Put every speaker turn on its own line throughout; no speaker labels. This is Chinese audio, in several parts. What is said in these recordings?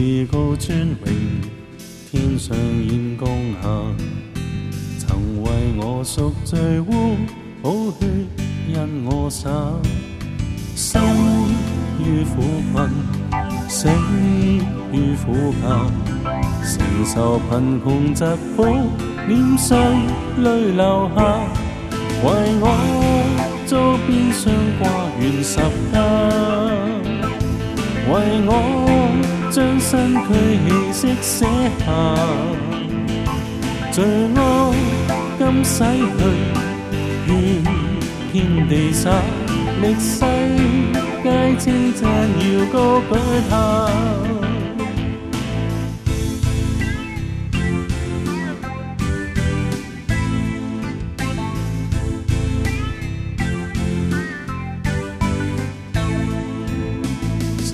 自告尊荣，天上演共下，曾为我赎罪污，好血因我洒。生于苦困，死于苦尽，承受贫穷疾苦，脸上泪流下，为我做衣裳挂完十家，为我。将身躯气息卸下，罪恶今洗去，愿遍地洒，历世界称赞，要高举它。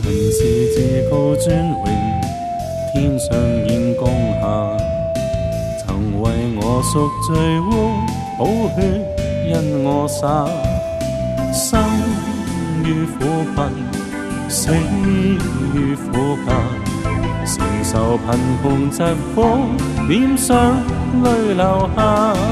曾是自告尊荣，天上燕，江下，曾为我赎罪污好血，因我洒。生于苦困，死于苦贫，承受贫穷疾苦，脸上泪流下。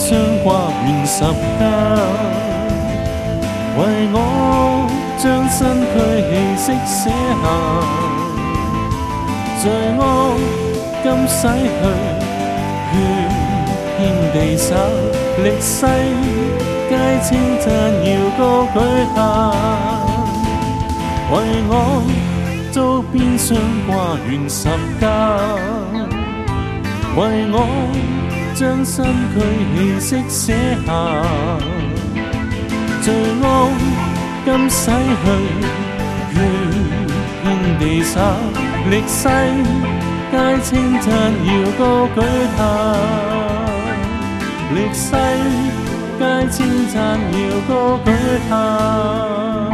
双挂悬十家，为我将身躯气息卸下。醉卧今洗去，血添地沙，历世皆称赞，遥高举下。为我遭边霜挂悬十家，为我。将身躯气息卸下，罪恶今洗去，绝遍地洒，历世皆千赞要高举他，历世皆千赞要高举他。